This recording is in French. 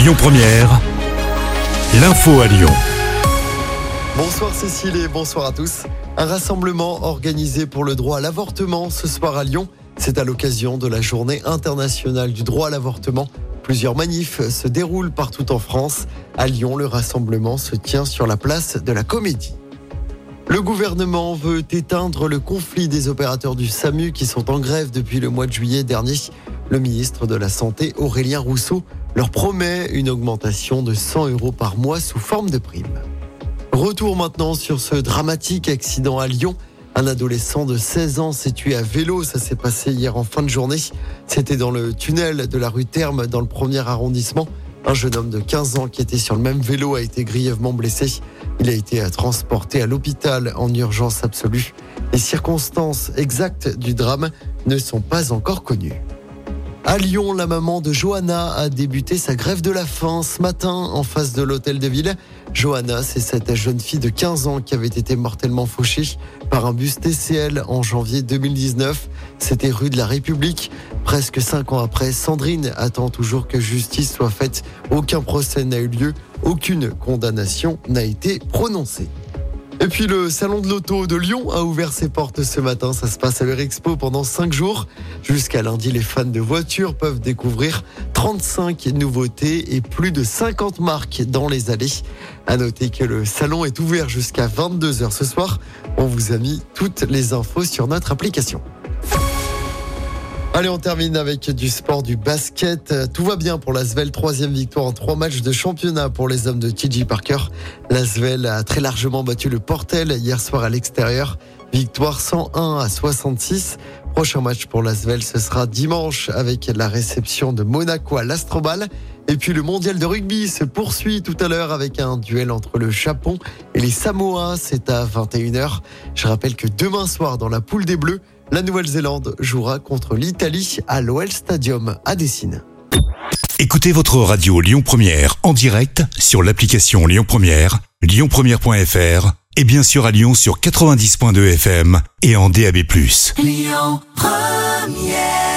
Lyon Première, l'info à Lyon. Bonsoir Cécile et bonsoir à tous. Un rassemblement organisé pour le droit à l'avortement ce soir à Lyon. C'est à l'occasion de la journée internationale du droit à l'avortement. Plusieurs manifs se déroulent partout en France. À Lyon, le rassemblement se tient sur la place de la Comédie. Le gouvernement veut éteindre le conflit des opérateurs du SAMU qui sont en grève depuis le mois de juillet dernier. Le ministre de la Santé, Aurélien Rousseau, leur promet une augmentation de 100 euros par mois sous forme de prime. Retour maintenant sur ce dramatique accident à Lyon. Un adolescent de 16 ans s'est tué à vélo. Ça s'est passé hier en fin de journée. C'était dans le tunnel de la rue Terme, dans le premier arrondissement. Un jeune homme de 15 ans qui était sur le même vélo a été grièvement blessé. Il a été transporté à l'hôpital en urgence absolue. Les circonstances exactes du drame ne sont pas encore connues. À Lyon, la maman de Johanna a débuté sa grève de la faim ce matin en face de l'hôtel de ville. Johanna, c'est cette jeune fille de 15 ans qui avait été mortellement fauchée par un bus TCL en janvier 2019. C'était rue de la République. Presque cinq ans après, Sandrine attend toujours que justice soit faite. Aucun procès n'a eu lieu. Aucune condamnation n'a été prononcée. Et puis le salon de l'auto de Lyon a ouvert ses portes ce matin. Ça se passe à l'Eurexpo pendant 5 jours. Jusqu'à lundi, les fans de voitures peuvent découvrir 35 nouveautés et plus de 50 marques dans les allées. À noter que le salon est ouvert jusqu'à 22h ce soir. On vous a mis toutes les infos sur notre application. Allez, on termine avec du sport, du basket. Tout va bien pour l'Asvel. Troisième victoire en trois matchs de championnat pour les hommes de TJ Parker. L'Asvel a très largement battu le Portel hier soir à l'extérieur. Victoire 101 à 66. Prochain match pour l'Asvel, ce sera dimanche avec la réception de Monaco à l'Astrobal. Et puis le mondial de rugby se poursuit tout à l'heure avec un duel entre le Japon et les Samoa. C'est à 21h. Je rappelle que demain soir, dans la poule des Bleus, la Nouvelle-Zélande jouera contre l'Italie à l'OL Stadium à Dessine. Écoutez votre radio Lyon Première en direct sur l'application Lyon Première, lyonpremière.fr et bien sûr à Lyon sur 90.2 FM et en DAB+. Lyon Première